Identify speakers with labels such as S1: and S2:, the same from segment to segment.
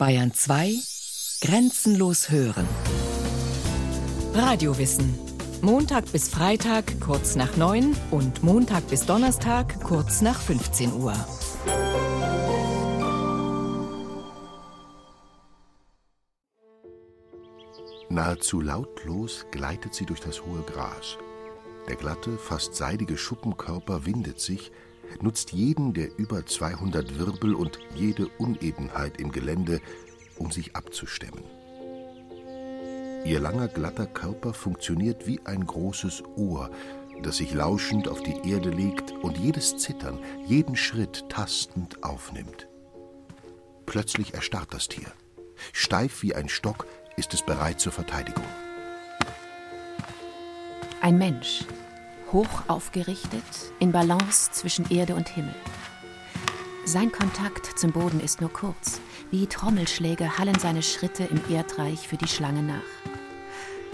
S1: Bayern 2 Grenzenlos hören. Radiowissen. Montag bis Freitag kurz nach 9 und Montag bis Donnerstag kurz nach 15 Uhr.
S2: Nahezu lautlos gleitet sie durch das hohe Gras. Der glatte, fast seidige Schuppenkörper windet sich, nutzt jeden der über 200 Wirbel und jede Unebenheit im Gelände, um sich abzustemmen. Ihr langer, glatter Körper funktioniert wie ein großes Ohr, das sich lauschend auf die Erde legt und jedes Zittern, jeden Schritt tastend aufnimmt. Plötzlich erstarrt das Tier. Steif wie ein Stock ist es bereit zur Verteidigung.
S3: Ein Mensch, hoch aufgerichtet, in Balance zwischen Erde und Himmel. Sein Kontakt zum Boden ist nur kurz. Wie Trommelschläge hallen seine Schritte im Erdreich für die Schlange nach.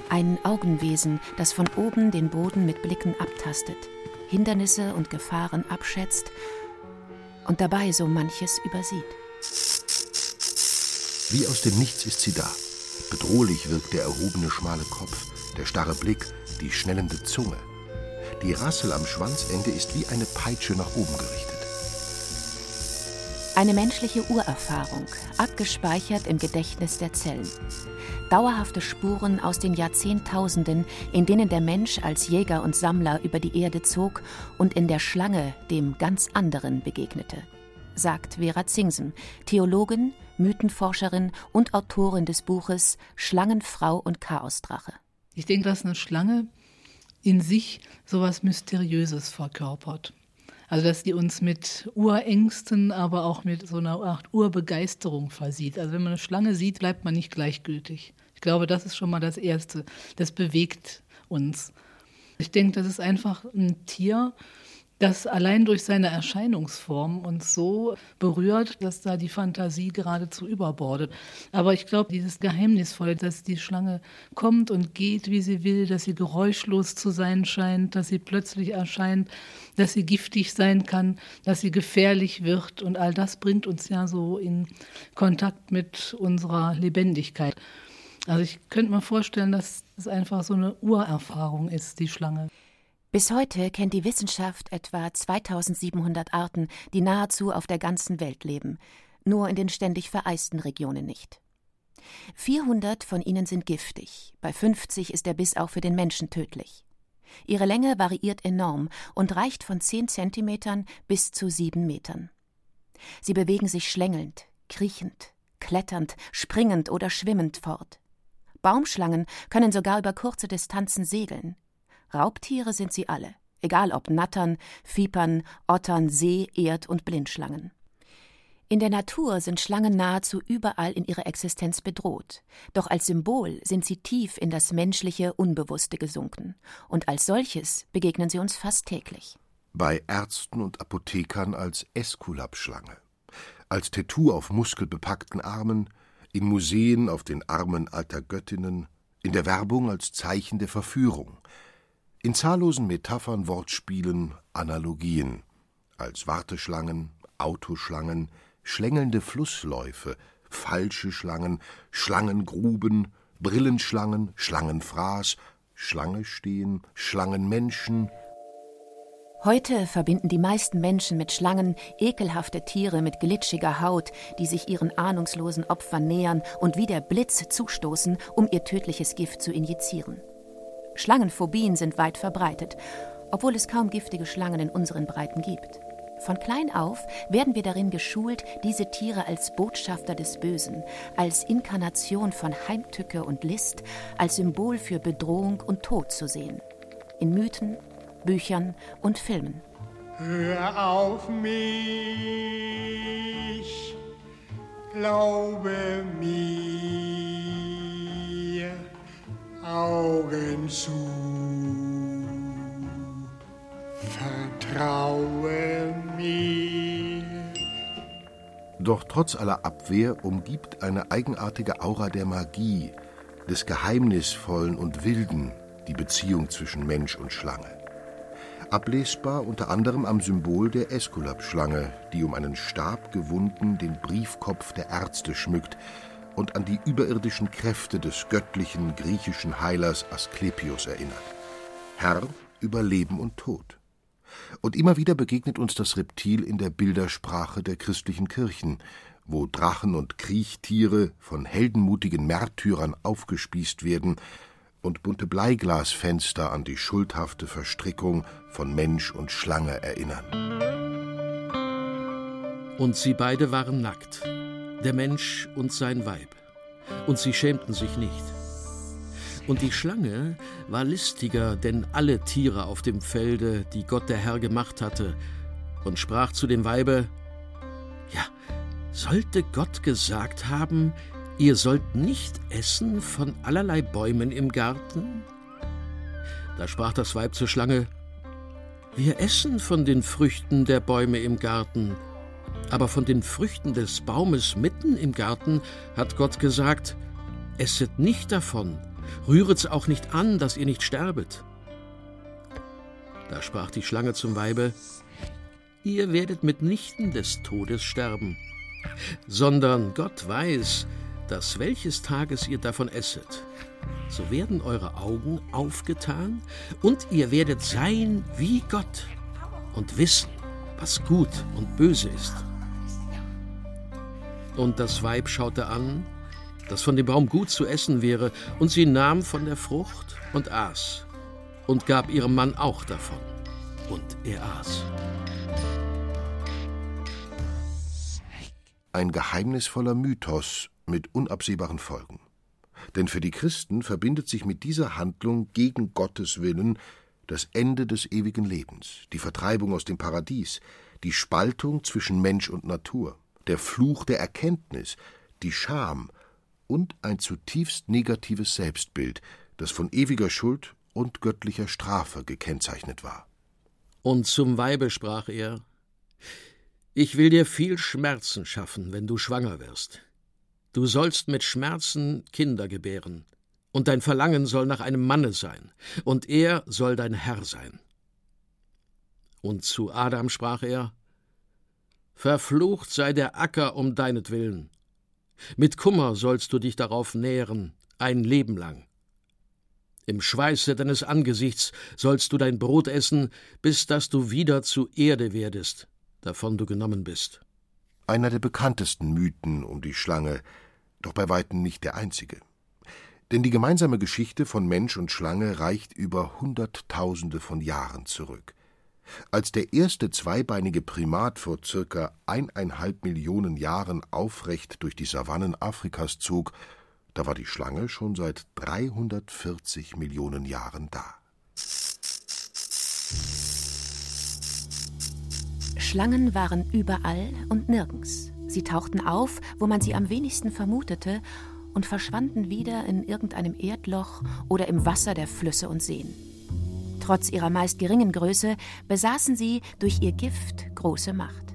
S3: Ein Augenwesen, das von oben den Boden mit Blicken abtastet, Hindernisse und Gefahren abschätzt und dabei so manches übersieht.
S2: Wie aus dem Nichts ist sie da. Bedrohlich wirkt der erhobene schmale Kopf, der starre Blick, die schnellende Zunge. Die Rassel am Schwanzende ist wie eine Peitsche nach oben gerichtet.
S3: Eine menschliche Urerfahrung, abgespeichert im Gedächtnis der Zellen. Dauerhafte Spuren aus den Jahrzehntausenden, in denen der Mensch als Jäger und Sammler über die Erde zog und in der Schlange dem ganz anderen begegnete, sagt Vera Zingsen, Theologin, Mythenforscherin und Autorin des Buches Schlangenfrau und Chaosdrache.
S4: Ich denke, dass eine Schlange in sich so etwas Mysteriöses verkörpert. Also dass die uns mit Urängsten, aber auch mit so einer Art Urbegeisterung versieht. Also wenn man eine Schlange sieht, bleibt man nicht gleichgültig. Ich glaube, das ist schon mal das Erste. Das bewegt uns. Ich denke, das ist einfach ein Tier, das allein durch seine Erscheinungsform uns so berührt, dass da die Fantasie geradezu überbordet. Aber ich glaube, dieses Geheimnisvolle, dass die Schlange kommt und geht, wie sie will, dass sie geräuschlos zu sein scheint, dass sie plötzlich erscheint, dass sie giftig sein kann, dass sie gefährlich wird und all das bringt uns ja so in Kontakt mit unserer Lebendigkeit. Also ich könnte mir vorstellen, dass es einfach so eine Urerfahrung ist, die Schlange.
S3: Bis heute kennt die Wissenschaft etwa 2700 Arten, die nahezu auf der ganzen Welt leben, nur in den ständig vereisten Regionen nicht. 400 von ihnen sind giftig, bei 50 ist der Biss auch für den Menschen tödlich. Ihre Länge variiert enorm und reicht von 10 Zentimetern bis zu 7 Metern. Sie bewegen sich schlängelnd, kriechend, kletternd, springend oder schwimmend fort. Baumschlangen können sogar über kurze Distanzen segeln. Raubtiere sind sie alle, egal ob Nattern, Vipern, Ottern, See-, Erd- und Blindschlangen. In der Natur sind Schlangen nahezu überall in ihrer Existenz bedroht, doch als Symbol sind sie tief in das menschliche Unbewusste gesunken, und als solches begegnen sie uns fast täglich.
S2: Bei Ärzten und Apothekern als Eskulapschlange, als Tattoo auf muskelbepackten Armen, in Museen auf den Armen alter Göttinnen, in der Werbung als Zeichen der Verführung, in zahllosen Metaphern, Wortspielen, Analogien, als Warteschlangen, Autoschlangen, schlängelnde Flussläufe, falsche Schlangen, Schlangengruben, Brillenschlangen, Schlangenfraß, Schlange stehen, Schlangenmenschen.
S3: Heute verbinden die meisten Menschen mit Schlangen ekelhafte Tiere mit glitschiger Haut, die sich ihren ahnungslosen Opfern nähern und wie der Blitz zustoßen, um ihr tödliches Gift zu injizieren. Schlangenphobien sind weit verbreitet, obwohl es kaum giftige Schlangen in unseren Breiten gibt. Von klein auf werden wir darin geschult, diese Tiere als Botschafter des Bösen, als Inkarnation von Heimtücke und List, als Symbol für Bedrohung und Tod zu sehen. In Mythen, Büchern und Filmen.
S5: Hör auf mich, glaube mir, Augen zu, vertraue mir.
S2: Doch trotz aller Abwehr umgibt eine eigenartige Aura der Magie, des Geheimnisvollen und Wilden die Beziehung zwischen Mensch und Schlange. ablesbar unter anderem am Symbol der Äskulapschlange, die um einen Stab gewunden den Briefkopf der Ärzte schmückt und an die überirdischen Kräfte des göttlichen griechischen Heilers Asklepios erinnert. Herr über Leben und Tod. Und immer wieder begegnet uns das Reptil in der Bildersprache der christlichen Kirchen, wo Drachen und Kriechtiere von heldenmutigen Märtyrern aufgespießt werden und bunte Bleiglasfenster an die schuldhafte Verstrickung von Mensch und Schlange erinnern.
S6: Und sie beide waren nackt, der Mensch und sein Weib, und sie schämten sich nicht. Und die Schlange war listiger denn alle Tiere auf dem Felde, die Gott der Herr gemacht hatte, und sprach zu dem Weibe: Ja, sollte Gott gesagt haben, ihr sollt nicht essen von allerlei Bäumen im Garten? Da sprach das Weib zur Schlange: Wir essen von den Früchten der Bäume im Garten, aber von den Früchten des Baumes mitten im Garten hat Gott gesagt: Esset nicht davon, rühret's auch nicht an, dass ihr nicht sterbet. Da sprach die Schlange zum Weibe, Ihr werdet mitnichten des Todes sterben, sondern Gott weiß, dass welches Tages ihr davon esset, so werden eure Augen aufgetan und ihr werdet sein wie Gott und wissen, was gut und böse ist. Und das Weib schaute an dass von dem Baum gut zu essen wäre, und sie nahm von der Frucht und aß und gab ihrem Mann auch davon, und er aß.
S2: Ein geheimnisvoller Mythos mit unabsehbaren Folgen. Denn für die Christen verbindet sich mit dieser Handlung gegen Gottes Willen das Ende des ewigen Lebens, die Vertreibung aus dem Paradies, die Spaltung zwischen Mensch und Natur, der Fluch der Erkenntnis, die Scham und ein zutiefst negatives Selbstbild, das von ewiger Schuld und göttlicher Strafe gekennzeichnet war.
S6: Und zum Weibe sprach er Ich will dir viel Schmerzen schaffen, wenn du schwanger wirst. Du sollst mit Schmerzen Kinder gebären, und dein Verlangen soll nach einem Manne sein, und er soll dein Herr sein. Und zu Adam sprach er Verflucht sei der Acker um deinetwillen, mit Kummer sollst du dich darauf nähren, ein Leben lang. Im Schweiße deines Angesichts sollst du dein Brot essen, bis dass du wieder zu Erde werdest, davon du genommen bist.
S2: Einer der bekanntesten Mythen um die Schlange, doch bei weitem nicht der einzige. Denn die gemeinsame Geschichte von Mensch und Schlange reicht über Hunderttausende von Jahren zurück. Als der erste zweibeinige Primat vor circa eineinhalb Millionen Jahren aufrecht durch die Savannen Afrikas zog, da war die Schlange schon seit 340 Millionen Jahren da.
S3: Schlangen waren überall und nirgends. Sie tauchten auf, wo man sie am wenigsten vermutete, und verschwanden wieder in irgendeinem Erdloch oder im Wasser der Flüsse und Seen. Trotz ihrer meist geringen Größe besaßen sie durch ihr Gift große Macht.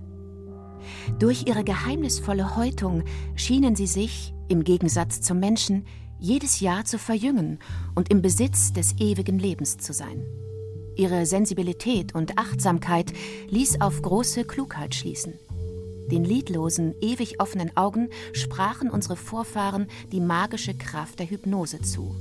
S3: Durch ihre geheimnisvolle Häutung schienen sie sich, im Gegensatz zum Menschen, jedes Jahr zu verjüngen und im Besitz des ewigen Lebens zu sein. Ihre Sensibilität und Achtsamkeit ließ auf große Klugheit schließen. Den lidlosen, ewig offenen Augen sprachen unsere Vorfahren die magische Kraft der Hypnose zu.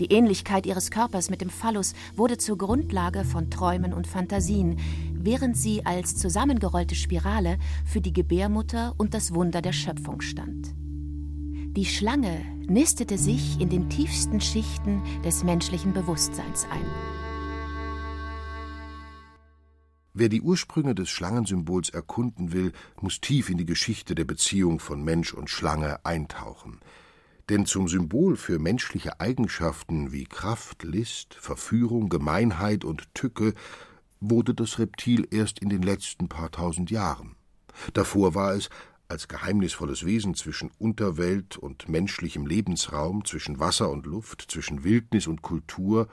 S3: Die Ähnlichkeit ihres Körpers mit dem Phallus wurde zur Grundlage von Träumen und Fantasien, während sie als zusammengerollte Spirale für die Gebärmutter und das Wunder der Schöpfung stand. Die Schlange nistete sich in den tiefsten Schichten des menschlichen Bewusstseins ein.
S2: Wer die Ursprünge des Schlangensymbols erkunden will, muss tief in die Geschichte der Beziehung von Mensch und Schlange eintauchen. Denn zum Symbol für menschliche Eigenschaften wie Kraft, List, Verführung, Gemeinheit und Tücke wurde das Reptil erst in den letzten paar tausend Jahren. Davor war es als geheimnisvolles Wesen zwischen Unterwelt und menschlichem Lebensraum, zwischen Wasser und Luft, zwischen Wildnis und Kultur,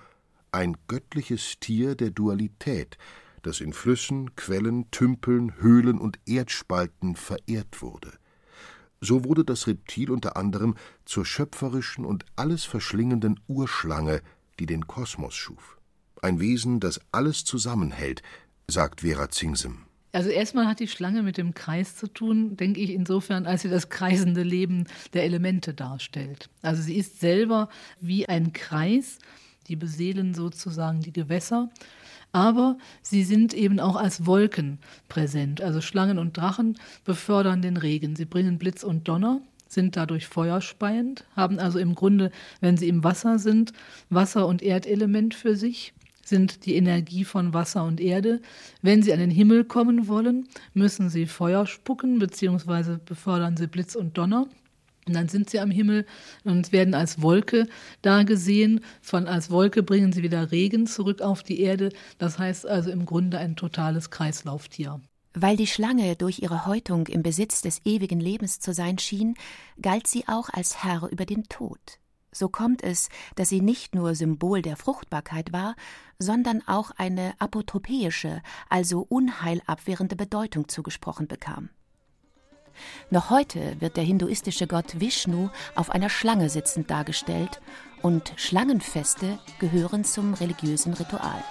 S2: ein göttliches Tier der Dualität, das in Flüssen, Quellen, Tümpeln, Höhlen und Erdspalten verehrt wurde. So wurde das Reptil unter anderem zur schöpferischen und alles verschlingenden Urschlange, die den Kosmos schuf. ein Wesen, das alles zusammenhält, sagt Vera Zingsem.
S4: Also erstmal hat die Schlange mit dem Kreis zu tun, denke ich insofern, als sie das kreisende Leben der Elemente darstellt. Also sie ist selber wie ein Kreis, die beseelen sozusagen die Gewässer, aber sie sind eben auch als Wolken präsent. Also Schlangen und Drachen befördern den Regen, sie bringen Blitz und Donner, sind dadurch feuerspeiend, haben also im Grunde, wenn sie im Wasser sind, Wasser- und Erdelement für sich sind die Energie von Wasser und Erde. Wenn sie an den Himmel kommen wollen, müssen sie Feuer spucken, beziehungsweise befördern sie Blitz und Donner. Und dann sind sie am Himmel und werden als Wolke da gesehen. Von als Wolke bringen sie wieder Regen zurück auf die Erde. Das heißt also im Grunde ein totales Kreislauftier.
S3: Weil die Schlange durch ihre Häutung im Besitz des ewigen Lebens zu sein schien, galt sie auch als Herr über den Tod. So kommt es, dass sie nicht nur Symbol der Fruchtbarkeit war, sondern auch eine apotropäische, also unheilabwehrende Bedeutung zugesprochen bekam. Noch heute wird der hinduistische Gott Vishnu auf einer Schlange sitzend dargestellt und Schlangenfeste gehören zum religiösen Ritual.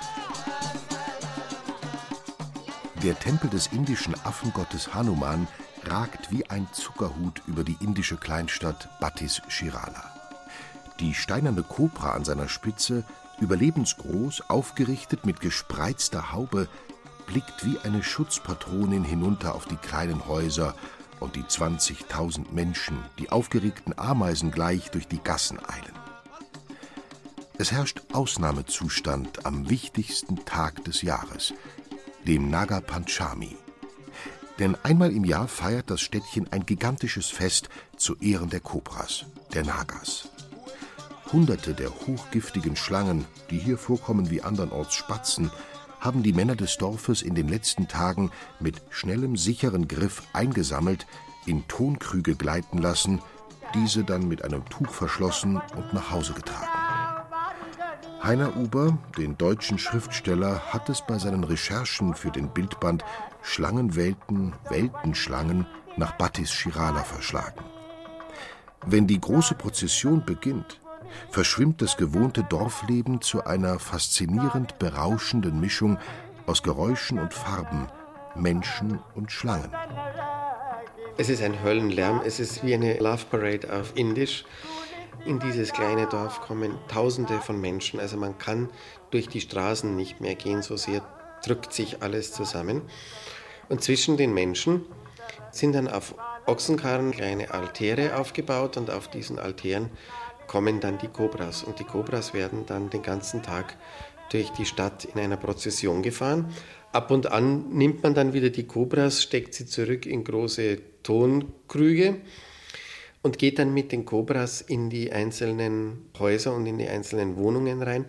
S2: Der Tempel des indischen Affengottes Hanuman ragt wie ein Zuckerhut über die indische Kleinstadt Battis Shirala. Die steinerne Kobra an seiner Spitze, überlebensgroß, aufgerichtet mit gespreizter Haube, blickt wie eine Schutzpatronin hinunter auf die kleinen Häuser und die 20.000 Menschen, die aufgeregten Ameisen gleich durch die Gassen eilen. Es herrscht Ausnahmezustand am wichtigsten Tag des Jahres, dem Naga Panchami. Denn einmal im Jahr feiert das Städtchen ein gigantisches Fest zu Ehren der Kobras, der Nagas. Hunderte der hochgiftigen Schlangen, die hier vorkommen wie andernorts Spatzen, haben die Männer des Dorfes in den letzten Tagen mit schnellem, sicheren Griff eingesammelt, in Tonkrüge gleiten lassen, diese dann mit einem Tuch verschlossen und nach Hause getragen. Heiner Uber, den deutschen Schriftsteller, hat es bei seinen Recherchen für den Bildband Schlangenwelten, Weltenschlangen nach Battis Shirala verschlagen. Wenn die große Prozession beginnt, verschwimmt das gewohnte Dorfleben zu einer faszinierend berauschenden Mischung aus Geräuschen und Farben, Menschen und Schlangen.
S7: Es ist ein Höllenlärm, es ist wie eine Love Parade auf Indisch. In dieses kleine Dorf kommen Tausende von Menschen, also man kann durch die Straßen nicht mehr gehen, so sehr drückt sich alles zusammen. Und zwischen den Menschen sind dann auf Ochsenkarren kleine Altäre aufgebaut und auf diesen Altären kommen dann die Kobras. Und die Kobras werden dann den ganzen Tag durch die Stadt in einer Prozession gefahren. Ab und an nimmt man dann wieder die Kobras, steckt sie zurück in große Tonkrüge und geht dann mit den Kobras in die einzelnen Häuser und in die einzelnen Wohnungen rein.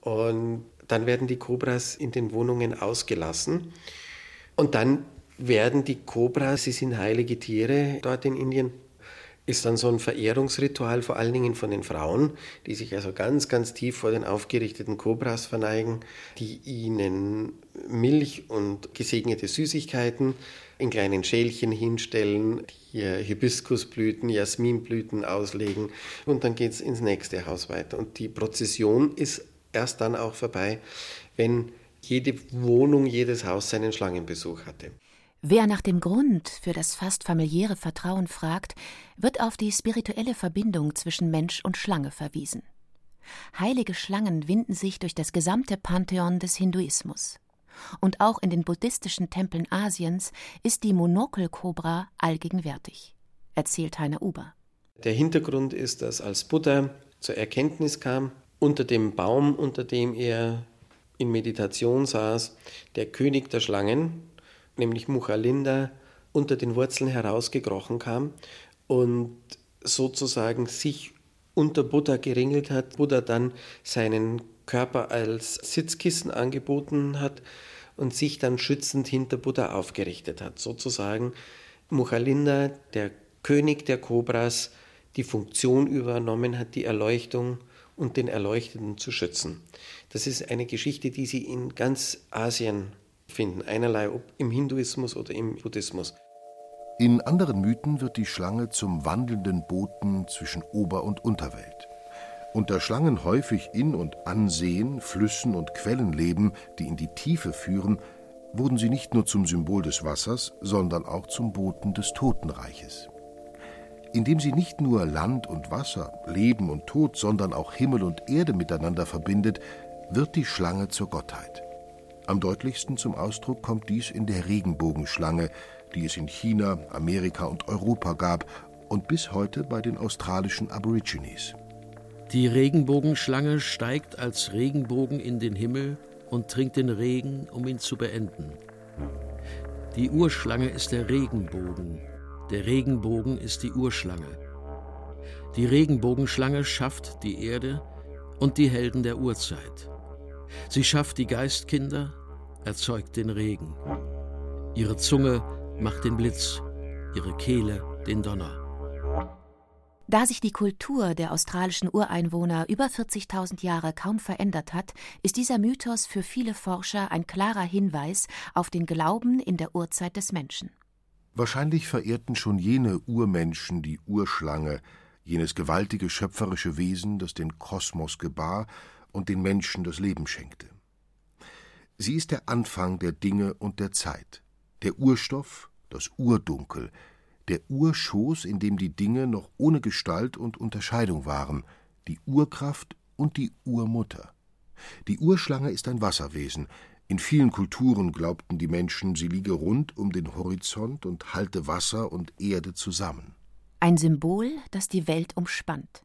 S7: Und dann werden die Kobras in den Wohnungen ausgelassen. Und dann werden die Kobras, sie sind heilige Tiere dort in Indien, ist dann so ein Verehrungsritual, vor allen Dingen von den Frauen, die sich also ganz, ganz tief vor den aufgerichteten Kobras verneigen, die ihnen Milch und gesegnete Süßigkeiten in kleinen Schälchen hinstellen, die Hibiskusblüten, Jasminblüten auslegen und dann geht es ins nächste Haus weiter. Und die Prozession ist erst dann auch vorbei, wenn jede Wohnung, jedes Haus seinen Schlangenbesuch hatte.
S3: Wer nach dem Grund für das fast familiäre Vertrauen fragt, wird auf die spirituelle Verbindung zwischen Mensch und Schlange verwiesen. Heilige Schlangen winden sich durch das gesamte Pantheon des Hinduismus. Und auch in den buddhistischen Tempeln Asiens ist die Monokelkobra allgegenwärtig, erzählt Heiner Uber.
S7: Der Hintergrund ist, dass als Buddha zur Erkenntnis kam, unter dem Baum, unter dem er in Meditation saß, der König der Schlangen, nämlich Muchalinda, unter den Wurzeln herausgekrochen kam und sozusagen sich unter Buddha geringelt hat, Buddha dann seinen Körper als Sitzkissen angeboten hat und sich dann schützend hinter Buddha aufgerichtet hat. Sozusagen Muchalinda, der König der Kobras, die Funktion übernommen hat, die Erleuchtung und den Erleuchteten zu schützen. Das ist eine Geschichte, die Sie in ganz Asien finden, einerlei ob im Hinduismus oder im Buddhismus.
S2: In anderen Mythen wird die Schlange zum wandelnden Boten zwischen Ober- und Unterwelt. Da Schlangen häufig in und an Seen, Flüssen und Quellen leben, die in die Tiefe führen, wurden sie nicht nur zum Symbol des Wassers, sondern auch zum Boten des Totenreiches. Indem sie nicht nur Land und Wasser, Leben und Tod, sondern auch Himmel und Erde miteinander verbindet, wird die Schlange zur Gottheit. Am deutlichsten zum Ausdruck kommt dies in der Regenbogenschlange, die es in China, Amerika und Europa gab und bis heute bei den australischen Aborigines.
S6: Die Regenbogenschlange steigt als Regenbogen in den Himmel und trinkt den Regen, um ihn zu beenden. Die Urschlange ist der Regenbogen, der Regenbogen ist die Urschlange. Die Regenbogenschlange schafft die Erde und die Helden der Urzeit. Sie schafft die Geistkinder, erzeugt den Regen. Ihre Zunge macht den Blitz, ihre Kehle den Donner.
S3: Da sich die Kultur der australischen Ureinwohner über 40.000 Jahre kaum verändert hat, ist dieser Mythos für viele Forscher ein klarer Hinweis auf den Glauben in der Urzeit des Menschen.
S2: Wahrscheinlich verehrten schon jene Urmenschen die Urschlange, jenes gewaltige schöpferische Wesen, das den Kosmos gebar und den Menschen das Leben schenkte. Sie ist der Anfang der Dinge und der Zeit, der Urstoff, das Urdunkel, der Urschoß, in dem die Dinge noch ohne Gestalt und Unterscheidung waren, die Urkraft und die Urmutter. Die Urschlange ist ein Wasserwesen. In vielen Kulturen glaubten die Menschen, sie liege rund um den Horizont und halte Wasser und Erde zusammen.
S3: Ein Symbol, das die Welt umspannt.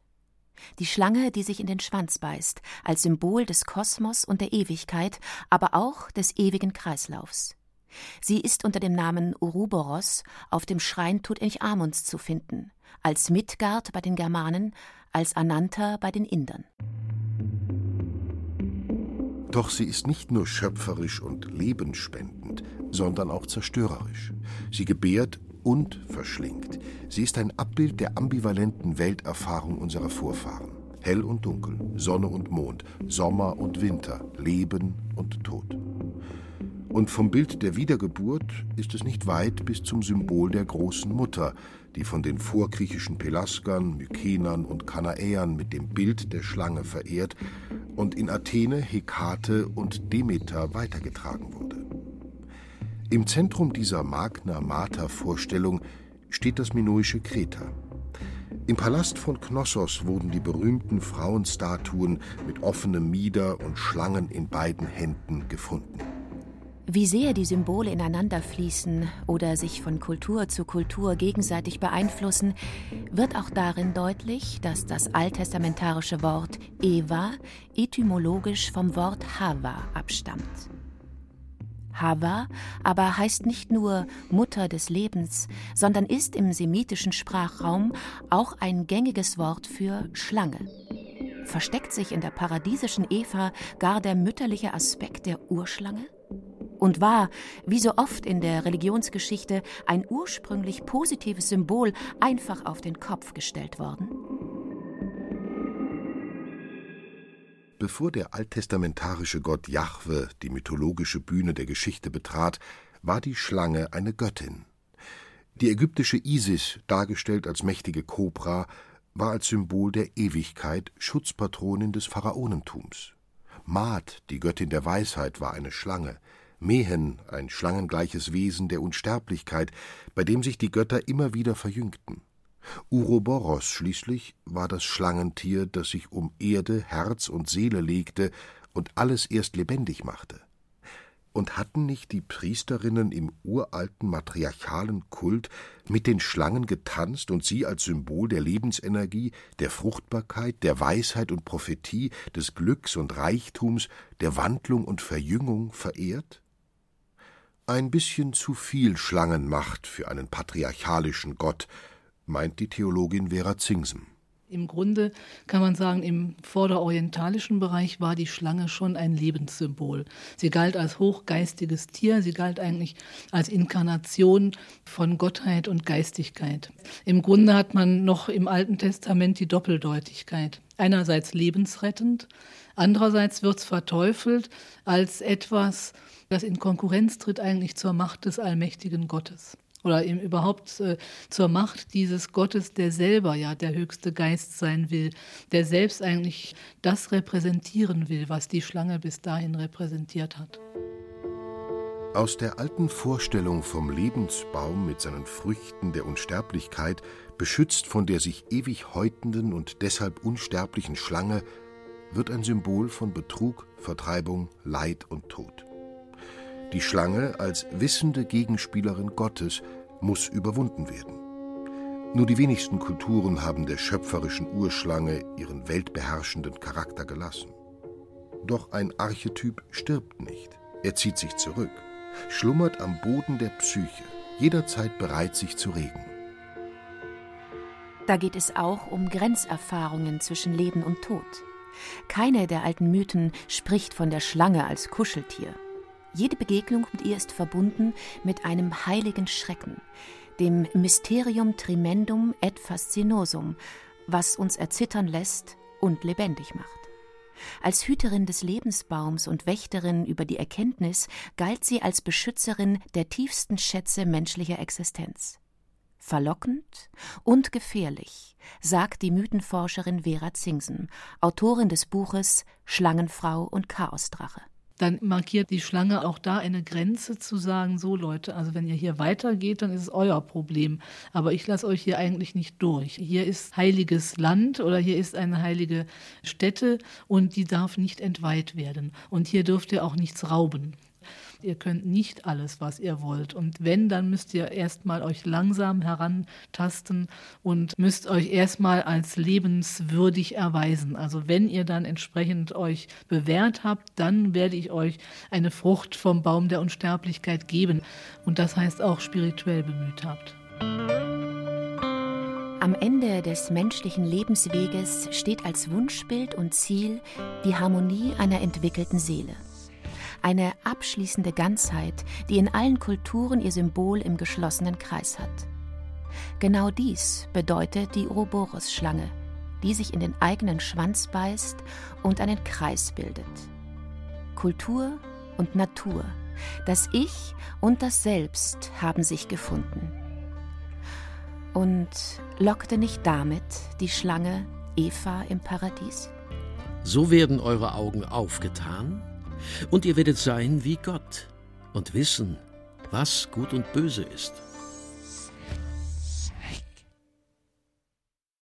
S3: Die Schlange, die sich in den Schwanz beißt, als Symbol des Kosmos und der Ewigkeit, aber auch des ewigen Kreislaufs. Sie ist unter dem Namen Uruboros auf dem Schrein Tutanchamuns zu finden, als Midgard bei den Germanen, als Ananta bei den Indern.
S2: Doch sie ist nicht nur schöpferisch und lebensspendend, sondern auch zerstörerisch. Sie gebärt und verschlingt. Sie ist ein Abbild der ambivalenten Welterfahrung unserer Vorfahren. Hell und dunkel, Sonne und Mond, Sommer und Winter, Leben und Tod. Und vom Bild der Wiedergeburt ist es nicht weit bis zum Symbol der großen Mutter, die von den vorgriechischen Pelasgern, Mykenern und Kanaäern mit dem Bild der Schlange verehrt und in Athene, Hekate und Demeter weitergetragen wurde. Im Zentrum dieser Magna Mater-Vorstellung steht das minoische Kreta. Im Palast von Knossos wurden die berühmten Frauenstatuen mit offenem Mieder und Schlangen in beiden Händen gefunden.
S3: Wie sehr die Symbole ineinander fließen oder sich von Kultur zu Kultur gegenseitig beeinflussen, wird auch darin deutlich, dass das alttestamentarische Wort Eva etymologisch vom Wort Hava abstammt. Hava aber heißt nicht nur Mutter des Lebens, sondern ist im semitischen Sprachraum auch ein gängiges Wort für Schlange. Versteckt sich in der paradiesischen Eva gar der mütterliche Aspekt der Urschlange? und war, wie so oft in der Religionsgeschichte, ein ursprünglich positives Symbol einfach auf den Kopf gestellt worden?
S2: Bevor der alttestamentarische Gott Jahwe die mythologische Bühne der Geschichte betrat, war die Schlange eine Göttin. Die ägyptische Isis, dargestellt als mächtige Kobra, war als Symbol der Ewigkeit Schutzpatronin des Pharaonentums. Maat, die Göttin der Weisheit, war eine Schlange. Mehen, ein schlangengleiches Wesen der Unsterblichkeit, bei dem sich die Götter immer wieder verjüngten. Uroboros schließlich war das Schlangentier, das sich um Erde, Herz und Seele legte und alles erst lebendig machte. Und hatten nicht die Priesterinnen im uralten matriarchalen Kult mit den Schlangen getanzt und sie als Symbol der Lebensenergie, der Fruchtbarkeit, der Weisheit und Prophetie, des Glücks und Reichtums, der Wandlung und Verjüngung verehrt? Ein bisschen zu viel Schlangenmacht für einen patriarchalischen Gott, meint die Theologin Vera Zingsen.
S4: Im Grunde kann man sagen, im vorderorientalischen Bereich war die Schlange schon ein Lebenssymbol. Sie galt als hochgeistiges Tier, sie galt eigentlich als Inkarnation von Gottheit und Geistigkeit. Im Grunde hat man noch im Alten Testament die Doppeldeutigkeit. Einerseits lebensrettend, andererseits wird es verteufelt als etwas, das in Konkurrenz tritt eigentlich zur Macht des allmächtigen Gottes. Oder ihm überhaupt äh, zur Macht dieses Gottes, der selber ja der höchste Geist sein will, der selbst eigentlich das repräsentieren will, was die Schlange bis dahin repräsentiert hat.
S2: Aus der alten Vorstellung vom Lebensbaum mit seinen Früchten der Unsterblichkeit, beschützt von der sich ewig häutenden und deshalb unsterblichen Schlange, wird ein Symbol von Betrug, Vertreibung, Leid und Tod. Die Schlange als wissende Gegenspielerin Gottes muss überwunden werden. Nur die wenigsten Kulturen haben der schöpferischen Urschlange ihren weltbeherrschenden Charakter gelassen. Doch ein Archetyp stirbt nicht. Er zieht sich zurück, schlummert am Boden der Psyche, jederzeit bereit, sich zu regen.
S3: Da geht es auch um Grenzerfahrungen zwischen Leben und Tod. Keine der alten Mythen spricht von der Schlange als Kuscheltier. Jede Begegnung mit ihr ist verbunden mit einem heiligen Schrecken, dem Mysterium tremendum et fascinosum, was uns erzittern lässt und lebendig macht. Als Hüterin des Lebensbaums und Wächterin über die Erkenntnis galt sie als Beschützerin der tiefsten Schätze menschlicher Existenz. Verlockend und gefährlich, sagt die Mythenforscherin Vera Zingsen, Autorin des Buches Schlangenfrau und Chaosdrache
S4: dann markiert die Schlange auch da eine Grenze zu sagen, so Leute, also wenn ihr hier weitergeht, dann ist es euer Problem. Aber ich lasse euch hier eigentlich nicht durch. Hier ist heiliges Land oder hier ist eine heilige Stätte und die darf nicht entweiht werden. Und hier dürft ihr auch nichts rauben. Ihr könnt nicht alles, was ihr wollt. Und wenn, dann müsst ihr erstmal euch langsam herantasten und müsst euch erstmal als lebenswürdig erweisen. Also wenn ihr dann entsprechend euch bewährt habt, dann werde ich euch eine Frucht vom Baum der Unsterblichkeit geben. Und das heißt auch spirituell bemüht habt.
S3: Am Ende des menschlichen Lebensweges steht als Wunschbild und Ziel die Harmonie einer entwickelten Seele eine abschließende Ganzheit, die in allen Kulturen ihr Symbol im geschlossenen Kreis hat. Genau dies bedeutet die Ouroboros-Schlange, die sich in den eigenen Schwanz beißt und einen Kreis bildet. Kultur und Natur, das Ich und das Selbst haben sich gefunden. Und lockte nicht damit die Schlange Eva im Paradies?
S6: So werden eure Augen aufgetan und ihr werdet sein wie Gott und wissen, was gut und böse ist.